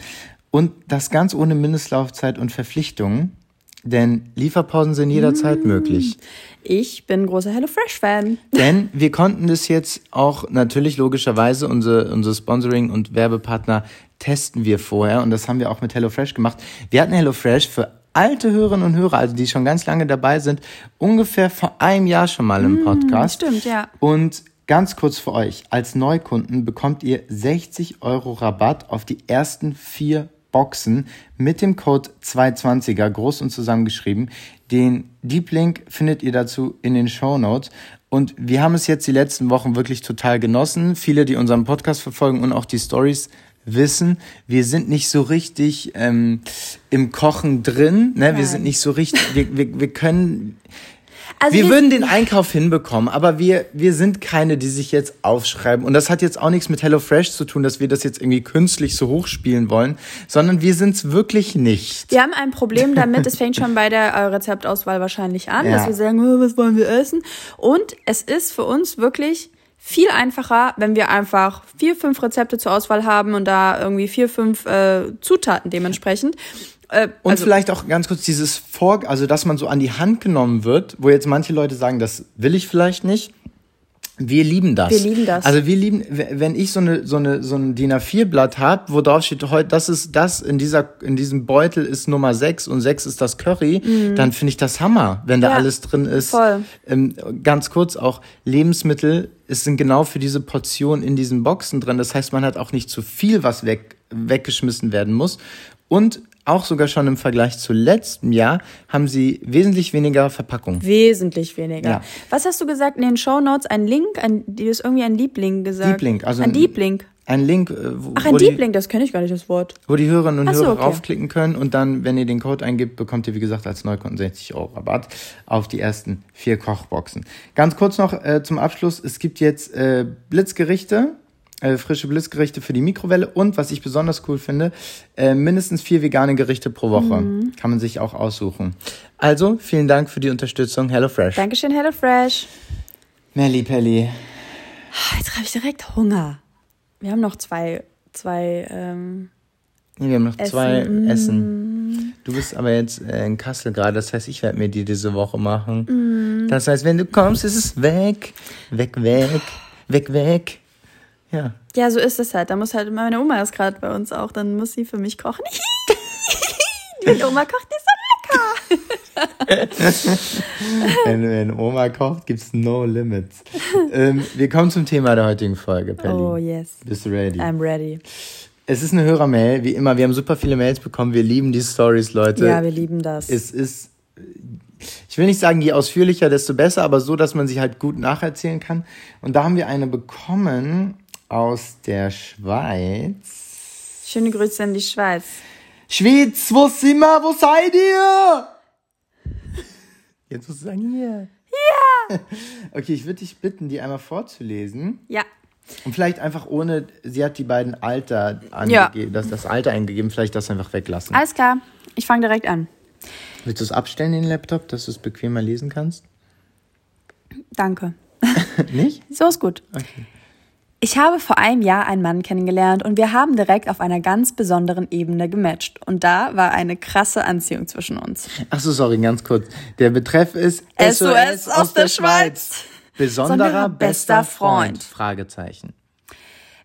Und das ganz ohne Mindestlaufzeit und Verpflichtungen. Denn Lieferpausen sind jederzeit möglich. Ich bin großer HelloFresh-Fan. Denn wir konnten das jetzt auch natürlich logischerweise, unsere, unsere Sponsoring- und Werbepartner testen wir vorher und das haben wir auch mit HelloFresh gemacht. Wir hatten HelloFresh für alte Hörerinnen und Hörer, also die schon ganz lange dabei sind, ungefähr vor einem Jahr schon mal im Podcast. stimmt, ja. Und ganz kurz für euch, als Neukunden bekommt ihr 60 Euro Rabatt auf die ersten vier Boxen mit dem Code 220er, groß und zusammengeschrieben. Den Deep Link findet ihr dazu in den Show Notes. Und wir haben es jetzt die letzten Wochen wirklich total genossen. Viele, die unseren Podcast verfolgen und auch die Stories wissen, wir sind nicht so richtig ähm, im Kochen drin. Ne? Wir sind nicht so richtig, wir, wir, wir können, Also wir würden den Einkauf hinbekommen, aber wir, wir sind keine, die sich jetzt aufschreiben. Und das hat jetzt auch nichts mit HelloFresh zu tun, dass wir das jetzt irgendwie künstlich so hochspielen wollen, sondern wir sind's wirklich nicht. Wir haben ein Problem damit, es fängt schon bei der äh, Rezeptauswahl wahrscheinlich an, Ja. dass wir sagen, "Oh, was wollen wir essen? Und es ist für uns wirklich viel einfacher, wenn wir einfach vier, fünf Rezepte zur Auswahl haben und da irgendwie vier, fünf äh, Zutaten dementsprechend. Äh, Und also, vielleicht auch ganz kurz dieses Vor, also dass man so an die Hand genommen wird, wo jetzt manche Leute sagen, das will ich vielleicht nicht. Wir lieben das. Wir lieben das. Also wir lieben, wenn ich so eine so eine so ein DIN A4 Blatt habe, wo drauf steht, heute das ist das in dieser in diesem Beutel ist Nummer 6 und 6 ist das Curry, dann finde ich das Hammer, wenn da Mhm. Ja, alles drin ist. voll. Ähm, ganz kurz auch Lebensmittel es sind genau für diese Portion in diesen Boxen drin. Das heißt, man hat auch nicht zu viel, was weg weggeschmissen werden muss und auch sogar schon im Vergleich zu letztem Jahr haben sie wesentlich weniger Verpackung. wesentlich weniger. Ja. Was hast du gesagt in den Show Notes? Ein Link? Ein, du hast irgendwie ein Liebling gesagt. Deep Link, also ein Link. Ein Link, äh, wo, Ach, ein wo, Deep die, Link, das kenne ich gar nicht, das Wort. wo die Hörerinnen und so, Hörer okay. raufklicken können und dann, wenn ihr den Code eingibt, bekommt ihr, wie gesagt, als Neukunden 60 Euro Rabatt auf die ersten vier Kochboxen. Ganz kurz noch äh, zum Abschluss, es gibt jetzt äh, Blitzgerichte, äh, frische Blitzgerichte für die Mikrowelle und, was ich besonders cool finde, äh, mindestens vier vegane Gerichte pro Woche. Mhm. Kann man sich auch aussuchen. Also, vielen Dank für die Unterstützung, HelloFresh. Dankeschön, HelloFresh. Melli Pelli. Ah, Jetzt habe ich direkt Hunger. Wir haben noch zwei, zwei, ähm, Nee, wir haben noch Essen. zwei Mm. Essen. Du bist aber jetzt äh, in Kassel gerade, das heißt, ich werde mir die diese Woche machen. Mm. Das heißt, wenn du kommst, ist es weg. Weg, weg, weg, weg. Ja. ja, so ist es halt. Da muss halt, meine Oma ist gerade bei uns auch, dann muss sie für mich kochen. Die Oma kocht nicht so lecker. wenn, wenn Oma kocht, gibt's no limits. ähm, wir kommen zum Thema der heutigen Folge, Pelli. Oh, yes. Bist du ready? I'm ready. Es ist eine Hörermail, wie immer. Wir haben super viele Mails bekommen. Wir lieben die Stories, Leute. Ja, wir lieben das. Es ist, ich will nicht sagen, je ausführlicher, desto besser, aber so, dass man sie halt gut nacherzählen kann. Und da haben wir eine bekommen aus der Schweiz. Schöne Grüße in die Schweiz. Schweiz, wo sind wir? Wo seid ihr? Jetzt musst du sagen, hier. Ja! Okay, ich würde dich bitten, die einmal vorzulesen. Ja. Und vielleicht einfach ohne, sie hat die beiden Alter angegeben, das, das Alter eingegeben, vielleicht das einfach weglassen. Alles klar, ich fange direkt an. Willst du es abstellen, den Laptop, dass du es bequemer lesen kannst? Danke. Nicht? So ist gut. Okay. Ich habe vor einem Jahr einen Mann kennengelernt und wir haben direkt auf einer ganz besonderen Ebene gematcht. Und da war eine krasse Anziehung zwischen uns. Ach so, sorry, ganz kurz. Der Betreff ist SOS aus der Schweiz. Besonderer Besonderer bester bester Freund. Freund. Fragezeichen.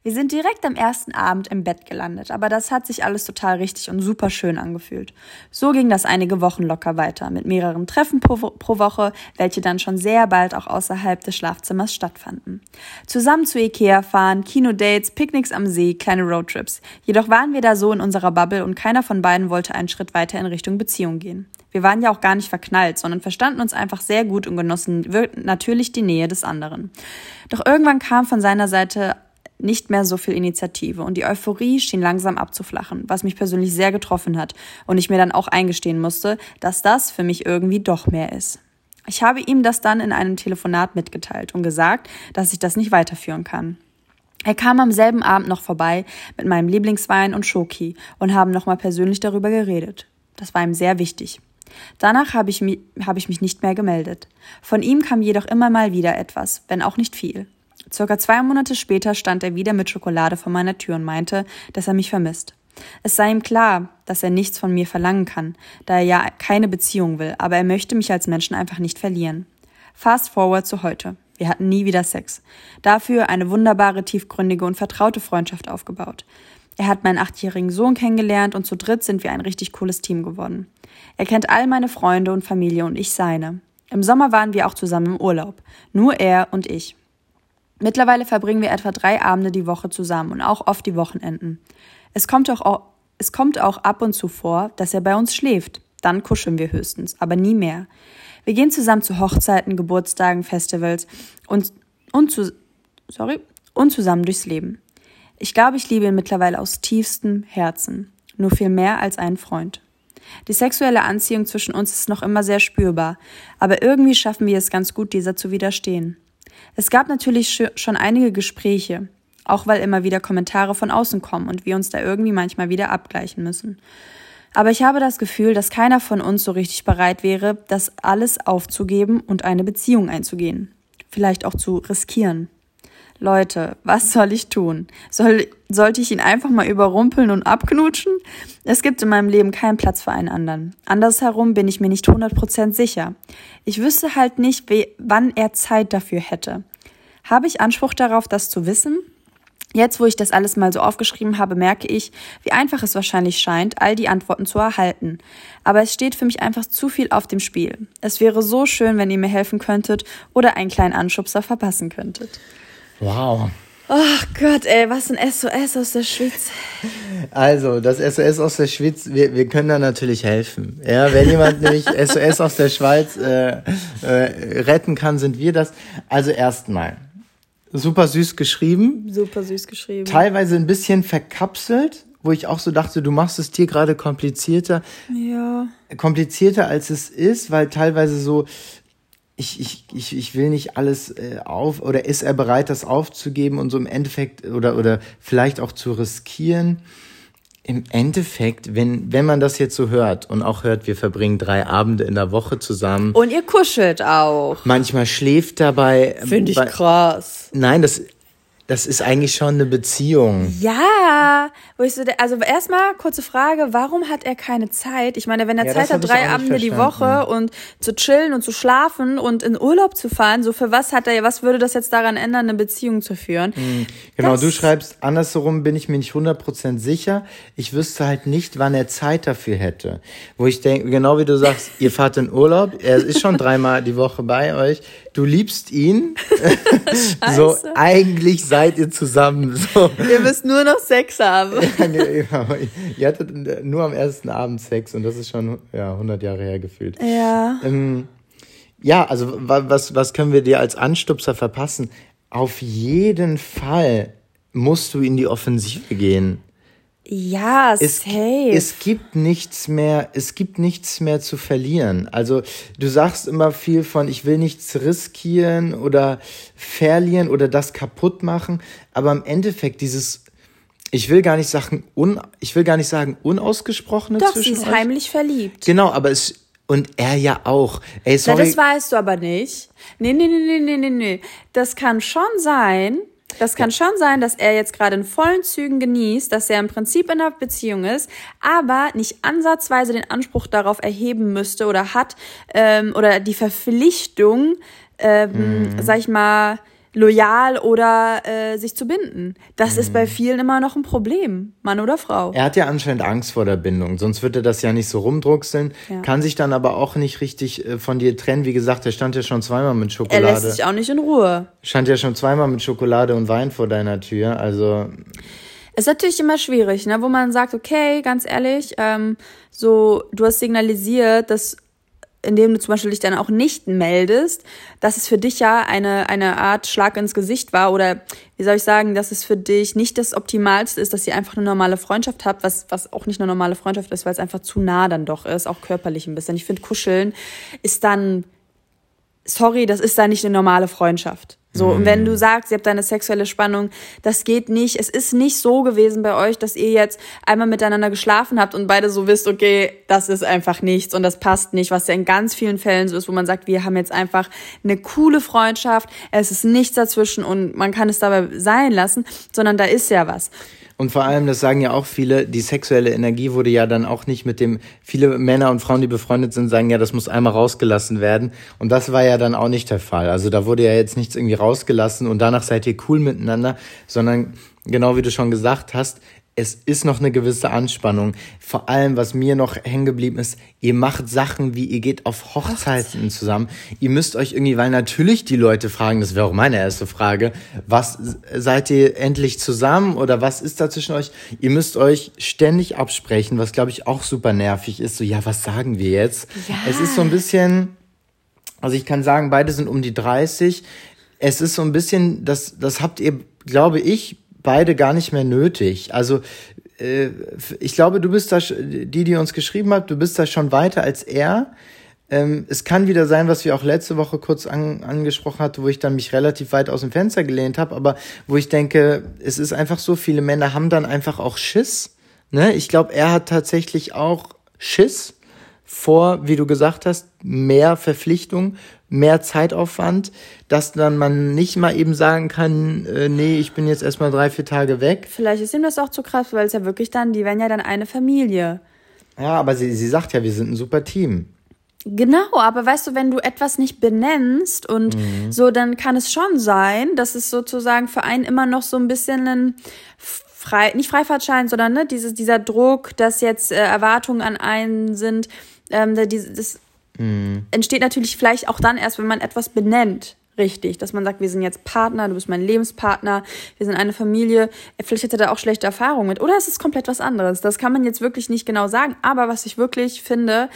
Wir sind direkt am ersten Abend im Bett gelandet, aber das hat sich alles total richtig und super schön angefühlt. So ging das einige Wochen locker weiter, mit mehreren Treffen pro, pro Woche, welche dann schon sehr bald auch außerhalb des Schlafzimmers stattfanden. Zusammen zu Ikea fahren, Kinodates, Picknicks am See, kleine Roadtrips. Jedoch waren wir da so in unserer Bubble und keiner von beiden wollte einen Schritt weiter in Richtung Beziehung gehen. Wir waren ja auch gar nicht verknallt, sondern verstanden uns einfach sehr gut und genossen natürlich die Nähe des anderen. Doch irgendwann kam von seiner Seite nicht mehr so viel Initiative und die Euphorie schien langsam abzuflachen, was mich persönlich sehr getroffen hat und ich mir dann auch eingestehen musste, dass das für mich irgendwie doch mehr ist. Ich habe ihm das dann in einem Telefonat mitgeteilt und gesagt, dass ich das nicht weiterführen kann. Er kam am selben Abend noch vorbei mit meinem Lieblingswein und Schoki und haben nochmal persönlich darüber geredet. Das war ihm sehr wichtig. Danach habe ich, mi habe ich mich nicht mehr gemeldet. Von ihm kam jedoch immer mal wieder etwas, wenn auch nicht viel. Circa zwei Monate später stand er wieder mit Schokolade vor meiner Tür und meinte, dass er mich vermisst. Es sei ihm klar, dass er nichts von mir verlangen kann, da er ja keine Beziehung will, aber er möchte mich als Menschen einfach nicht verlieren. Fast forward zu heute. Wir hatten nie wieder Sex. Dafür eine wunderbare, tiefgründige und vertraute Freundschaft aufgebaut. Er hat meinen achtjährigen Sohn kennengelernt und zu dritt sind wir ein richtig cooles Team geworden. Er kennt all meine Freunde und Familie und ich seine. Im Sommer waren wir auch zusammen im Urlaub. Nur er und ich. Mittlerweile verbringen wir etwa drei Abende die Woche zusammen und auch oft die Wochenenden. Es kommt auch, es kommt auch ab und zu vor, dass er bei uns schläft. Dann kuscheln wir höchstens, aber nie mehr. Wir gehen zusammen zu Hochzeiten, Geburtstagen, Festivals und, und, zu, sorry, und zusammen durchs Leben. Ich glaube, ich liebe ihn mittlerweile aus tiefstem Herzen. Nur viel mehr als einen Freund. Die sexuelle Anziehung zwischen uns ist noch immer sehr spürbar, aber irgendwie schaffen wir es ganz gut, dieser zu widerstehen. Es gab natürlich sch- schon einige Gespräche, auch weil immer wieder Kommentare von außen kommen und wir uns da irgendwie manchmal wieder abgleichen müssen. Aber ich habe das Gefühl, dass keiner von uns so richtig bereit wäre, das alles aufzugeben und eine Beziehung einzugehen. Vielleicht auch zu riskieren. Leute, was soll ich tun? Soll, sollte ich ihn einfach mal überrumpeln und abknutschen? Es gibt in meinem Leben keinen Platz für einen anderen. Andersherum bin ich mir nicht 100% sicher. Ich wüsste halt nicht, we wann er Zeit dafür hätte. Habe ich Anspruch darauf, das zu wissen? Jetzt, wo ich das alles mal so aufgeschrieben habe, merke ich, wie einfach es wahrscheinlich scheint, all die Antworten zu erhalten. Aber es steht für mich einfach zu viel auf dem Spiel. Es wäre so schön, wenn ihr mir helfen könntet oder einen kleinen Anschubser verpassen könntet. Wow. Ach Gott, ey, was ein SOS aus der Schweiz. Also, das SOS aus der Schweiz, wir, wir können da natürlich helfen. Ja, wenn jemand nämlich SOS aus der Schweiz äh, äh, retten kann, sind wir das. Also erstmal, super süß geschrieben, Super süß geschrieben. teilweise ein bisschen verkapselt, wo ich auch so dachte, du machst es dir gerade komplizierter, Ja. komplizierter als es ist, weil teilweise so, ich, ich, ich, ich will nicht alles äh, auf, oder ist er bereit, das aufzugeben und so im Endeffekt, oder, oder vielleicht auch zu riskieren. Im Endeffekt, wenn, wenn man das jetzt so hört und auch hört, wir verbringen drei Abende in der Woche zusammen, Und ihr kuschelt auch. manchmal schläft dabei. Finde ich bei- krass. Nein, das, das ist eigentlich schon eine Beziehung. Ja, wo ich so, also erstmal kurze Frage, warum hat er keine Zeit? Ich meine, wenn er Ja, Zeit hat, drei Abende die. Woche und zu chillen und zu schlafen und in Urlaub zu fahren, so für was hat er, was würde das jetzt daran ändern, eine Beziehung zu führen? Genau, Das- du schreibst, andersherum bin ich mir nicht 100% sicher. Ich wüsste halt nicht, wann er Zeit dafür hätte. Wo ich denke, genau wie du sagst, ihr fahrt in Urlaub, er ist schon dreimal die Woche bei euch, du liebst ihn. so, eigentlich seid ihr zusammen. So. Ihr müsst nur noch Sex haben. ihr hattet nur am ersten Abend Sex und das ist schon ja, 100 Jahre her gefühlt. Ja. Ähm, ja, also was, was können wir dir als Anstupser verpassen? Auf jeden Fall musst du in die Offensive gehen. Ja, es, safe. Es gibt nichts mehr, es gibt nichts mehr zu verlieren. Also du sagst immer viel von, ich will nichts riskieren oder verlieren oder das kaputt machen, aber im Endeffekt dieses, ich will gar nicht sagen, un, ich will gar nicht sagen unausgesprochene Doch, sie ist euch. heimlich verliebt. Genau, aber es und er ja auch. Ey, sorry. Na, das weißt du aber nicht. Nee, nee, nee, nee, nee, nee, nee. Das kann schon sein, das kann schon sein, dass er jetzt gerade in vollen Zügen genießt, dass er im Prinzip in einer Beziehung ist, aber nicht ansatzweise den Anspruch darauf erheben müsste oder hat ähm, oder die Verpflichtung, ähm, mhm. sag ich mal, loyal oder äh, sich zu binden. Das mhm. ist bei mhm. vielen immer noch ein Problem, Mann oder Frau. Er hat ja anscheinend Angst vor der Bindung, sonst würde er das ja nicht so rumdruckseln, ja. kann sich dann aber auch nicht richtig äh, von dir trennen. Wie gesagt, er stand ja schon zweimal mit Schokolade. Er lässt sich auch nicht in Ruhe. Stand ja schon zweimal mit Schokolade und Wein vor deiner Tür, also... Ist natürlich immer schwierig, ne? wo man sagt, okay, ganz ehrlich, ähm, so, du hast signalisiert, dass indem du zum Beispiel dich dann auch nicht meldest, dass es für dich ja eine, eine Art Schlag ins Gesicht war oder wie soll ich sagen, dass es für dich nicht das Optimalste ist, dass ihr einfach eine normale Freundschaft habt, was, was auch nicht eine normale Freundschaft ist, weil es einfach zu nah dann doch ist, auch körperlich ein bisschen. Ich finde, Kuscheln ist dann, sorry, das ist dann nicht eine normale Freundschaft. So, und wenn du mhm. sagst, ihr habt eine sexuelle Spannung, das geht nicht. Es ist nicht so gewesen bei euch, dass ihr jetzt einmal miteinander geschlafen habt und beide so wisst, okay, das ist einfach nichts und das passt nicht, was ja in ganz vielen Fällen so ist, wo man sagt, wir haben jetzt einfach eine coole Freundschaft, es ist nichts dazwischen und man kann es dabei sein lassen, sondern da ist ja was. Und vor allem, das sagen ja auch viele, die sexuelle Energie wurde ja dann auch nicht mit dem, viele Männer und Frauen, die befreundet sind, sagen ja, das muss einmal rausgelassen werden. Und das war ja dann auch nicht der Fall. Also da wurde ja jetzt nichts irgendwie rausgelassen und danach seid ihr cool miteinander, sondern genau wie du schon gesagt hast, es ist noch eine gewisse Anspannung. Vor allem, was mir noch hängen geblieben ist, ihr macht Sachen wie, ihr geht auf Hochzeiten zusammen. Ihr müsst euch irgendwie, weil natürlich die Leute fragen, das wäre auch meine erste Frage, was seid ihr endlich zusammen oder was ist da zwischen euch? Ihr müsst euch ständig absprechen, was glaube ich auch super nervig ist. So, ja, was sagen wir jetzt? Ja. Es ist so ein bisschen, also ich kann sagen, beide sind um die 30. Es ist so ein bisschen, das, das habt ihr, glaube ich, beide gar nicht mehr nötig. Also äh, ich glaube, du bist da, die, die uns geschrieben hat, du bist da schon weiter als er. Ähm, es kann wieder sein, was wir auch letzte Woche kurz an, angesprochen hatten, wo ich dann mich relativ weit aus dem Fenster gelehnt habe, aber wo ich denke, es ist einfach so, viele Männer haben dann einfach auch Schiss. Ne? Ich glaube, er hat tatsächlich auch Schiss vor, wie du gesagt hast, mehr Verpflichtung, mehr Zeitaufwand, dass dann man nicht mal eben sagen kann, äh, nee, ich bin jetzt erstmal drei, vier Tage weg. Vielleicht ist ihm das auch zu krass, weil es ja wirklich dann, die werden ja dann eine Familie. Ja, aber sie, sie sagt ja, wir sind ein super Team. Genau, aber weißt du, wenn du etwas nicht benennst und mhm. so, dann kann es schon sein, dass es sozusagen für einen immer noch so ein bisschen ein frei, nicht Freifahrtschein, sondern ne, dieses, dieser Druck, dass jetzt äh, Erwartungen an einen sind, ähm, das, das mhm. entsteht natürlich vielleicht auch dann erst, wenn man etwas benennt. Richtig, dass man sagt, wir sind jetzt Partner, du bist mein Lebenspartner, wir sind eine Familie. Vielleicht hätte er da auch schlechte Erfahrungen mit. Oder es ist komplett was anderes. Das kann man jetzt wirklich nicht genau sagen. Aber was ich wirklich finde,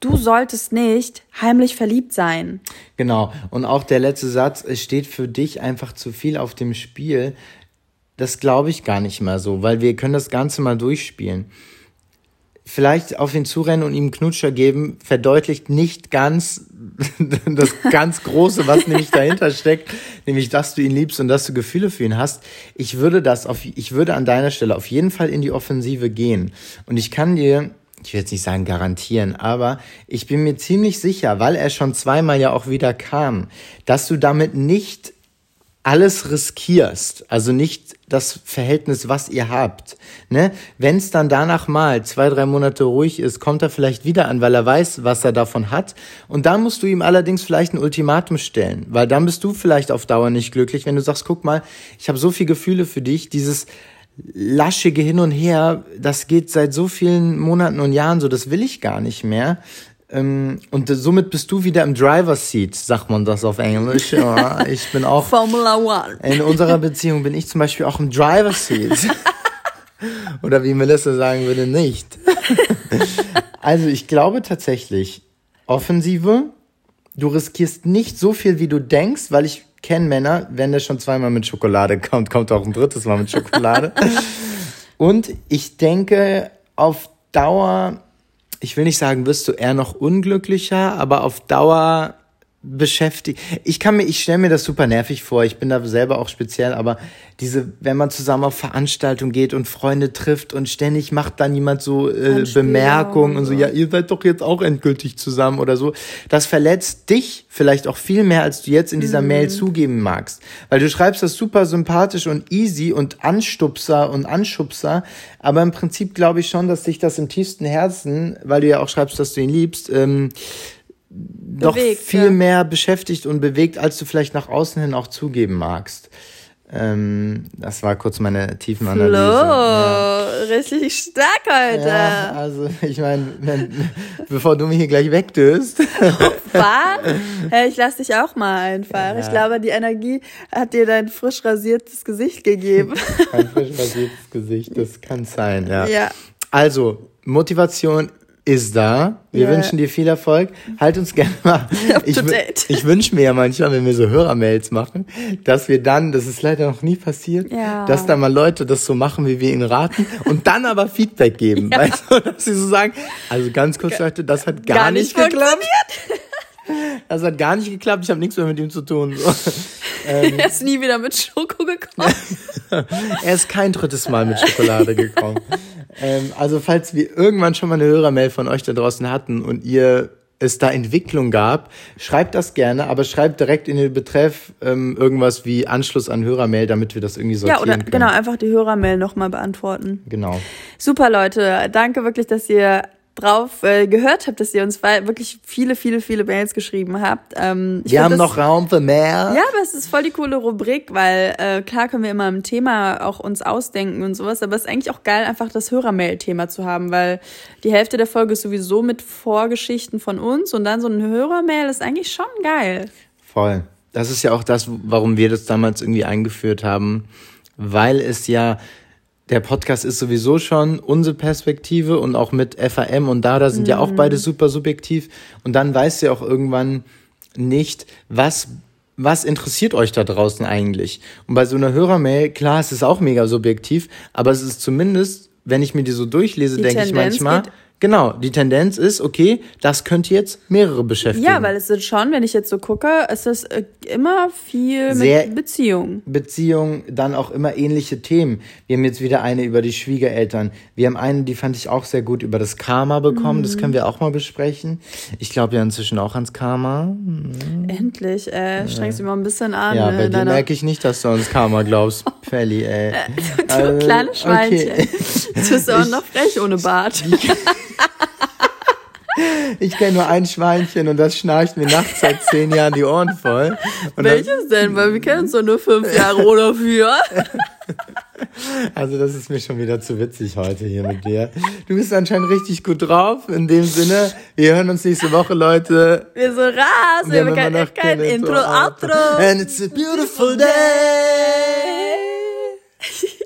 du solltest nicht heimlich verliebt sein. Genau. Und auch der letzte Satz, es steht für dich einfach zu viel auf dem Spiel. Das glaube ich gar nicht mal so, weil wir können das Ganze mal durchspielen vielleicht auf ihn zurennen und ihm einen Knutscher geben, verdeutlicht nicht ganz das ganz Große, was nämlich dahinter steckt, nämlich, dass du ihn liebst und dass du Gefühle für ihn hast. Ich würde das auf, ich würde an deiner Stelle auf jeden Fall in die Offensive gehen. Und ich kann dir, ich will jetzt nicht sagen garantieren, aber ich bin mir ziemlich sicher, weil er schon zweimal ja auch wieder kam, dass du damit nicht alles riskierst, also nicht das Verhältnis, was ihr habt. Ne? Wenn es dann danach mal zwei, drei Monate ruhig ist, kommt er vielleicht wieder an, weil er weiß, was er davon hat. Und dann musst du ihm allerdings vielleicht ein Ultimatum stellen, weil dann bist du vielleicht auf Dauer nicht glücklich, wenn du sagst, guck mal, ich habe so viele Gefühle für dich, dieses laschige Hin und Her, das geht seit so vielen Monaten und Jahren so, das will ich gar nicht mehr und somit bist du wieder im Driver's Seat, sagt man das auf Englisch. Ja, ich bin auch. Formula One. In unserer Beziehung bin ich zum Beispiel auch im Driver's Seat. Oder wie Melissa sagen würde, nicht. also ich glaube tatsächlich, Offensive, du riskierst nicht so viel, wie du denkst, weil ich kenne Männer, wenn der schon zweimal mit Schokolade kommt, kommt auch ein drittes Mal mit Schokolade. Und ich denke, auf Dauer, ich will nicht sagen, wirst du eher noch unglücklicher, aber auf Dauer beschäftigt. Ich kann mir, ich stelle mir das super nervig vor. Ich bin da selber auch speziell, aber diese, wenn man zusammen auf Veranstaltungen geht und Freunde trifft und ständig macht dann jemand so äh, Bemerkungen und so, ja, ihr seid doch jetzt auch endgültig zusammen oder so. Das verletzt dich vielleicht auch viel mehr, als du jetzt in dieser mhm. Mail zugeben magst. Weil du schreibst das super sympathisch und easy und Anstupser und Anschubser, aber im Prinzip glaube ich schon, dass dich das im tiefsten Herzen, weil du ja auch schreibst, dass du ihn liebst, ähm, doch bewegt, viel ja. mehr beschäftigt und bewegt, als du vielleicht nach außen hin auch zugeben magst. Ähm, das war kurz meine Tiefenanalyse. Flo, ja. richtig stark heute. Ja, also ich meine, bevor du mich hier gleich wegdöst. Hey, ich lass dich auch mal einfach. Ja. Ich glaube, die Energie hat dir dein frisch rasiertes Gesicht gegeben. Ein frisch rasiertes Gesicht, das kann sein, ja. ja. Also, Motivation ist da. Wir yeah. wünschen dir viel Erfolg. Halt uns gerne mal. Ich, ich wünsche mir ja manchmal, wenn wir so Hörermails machen, dass wir dann, das ist leider noch nie passiert, ja. dass da mal Leute das so machen, wie wir ihnen raten und dann aber Feedback geben. Ja. Weißt du, dass sie so sagen, also ganz kurz, Leute, das hat gar, gar nicht, nicht geklappt. Das hat gar nicht geklappt. Ich habe nichts mehr mit ihm zu tun. So. Ähm, er ist nie wieder mit Schoko gekommen. er ist kein drittes Mal mit Schokolade gekommen. ähm, also falls wir irgendwann schon mal eine Hörermail von euch da draußen hatten und ihr es da Entwicklung gab, schreibt das gerne, aber schreibt direkt in den Betreff ähm, irgendwas wie Anschluss an Hörermail, damit wir das irgendwie sortieren Ja, oder können. genau, einfach die Hörermail nochmal beantworten. Genau. Super, Leute. Danke wirklich, dass ihr drauf äh, gehört habt, dass ihr uns wirklich viele, viele, viele Mails geschrieben habt. Ähm, wir haben das, noch Raum für mehr. Ja, aber es ist voll die coole Rubrik, weil äh, klar können wir immer ein Thema auch uns ausdenken und sowas, aber es ist eigentlich auch geil, einfach das Hörermail-Thema zu haben, weil die Hälfte der Folge ist sowieso mit Vorgeschichten von uns und dann so ein Hörermail ist eigentlich schon geil. Voll. Das ist ja auch das, warum wir das damals irgendwie eingeführt haben, weil es ja der Podcast ist sowieso schon unsere Perspektive und auch mit FAM und Dada sind mhm. ja auch beide mhm. super subjektiv. Und dann weißt du auch irgendwann nicht, was was interessiert euch da draußen eigentlich? Und bei so einer Hörermail, klar, es ist auch mega subjektiv, aber es ist zumindest, wenn ich mir die so durchlese, denke ich manchmal, Genau, die Tendenz ist, okay, das könnte jetzt mehrere beschäftigen. Ja, weil es ist schon, wenn ich jetzt so gucke, es ist äh, immer viel Sehr mit Beziehung. Beziehung, dann auch immer ähnliche Themen. Wir haben jetzt wieder eine über die Schwiegereltern. Wir haben eine, die fand ich auch sehr gut, über das Karma bekommen. Mhm. Das können wir auch mal besprechen. Ich glaube ja inzwischen auch ans Karma. Mhm. Endlich, äh, strengst du mal ein bisschen an. Ja, bei dir merke ich nicht, dass du ans Karma glaubst, Felly, ey. du, du also, kleine Schweinchen. Okay. Du bist auch noch frech ohne Bart. Ich kenne nur ein Schweinchen und das schnarcht mir nachts seit zehn Jahren die Ohren voll. Und Welches denn? Weil wir kennen uns doch nur fünf Jahre oder vier. Also das ist mir schon wieder zu witzig heute hier mit dir. Du bist anscheinend richtig gut drauf. In dem Sinne, wir hören uns nächste Woche, Leute. Wir sind raus. Wir haben kein, kein Intro, Outro. And it's a beautiful day.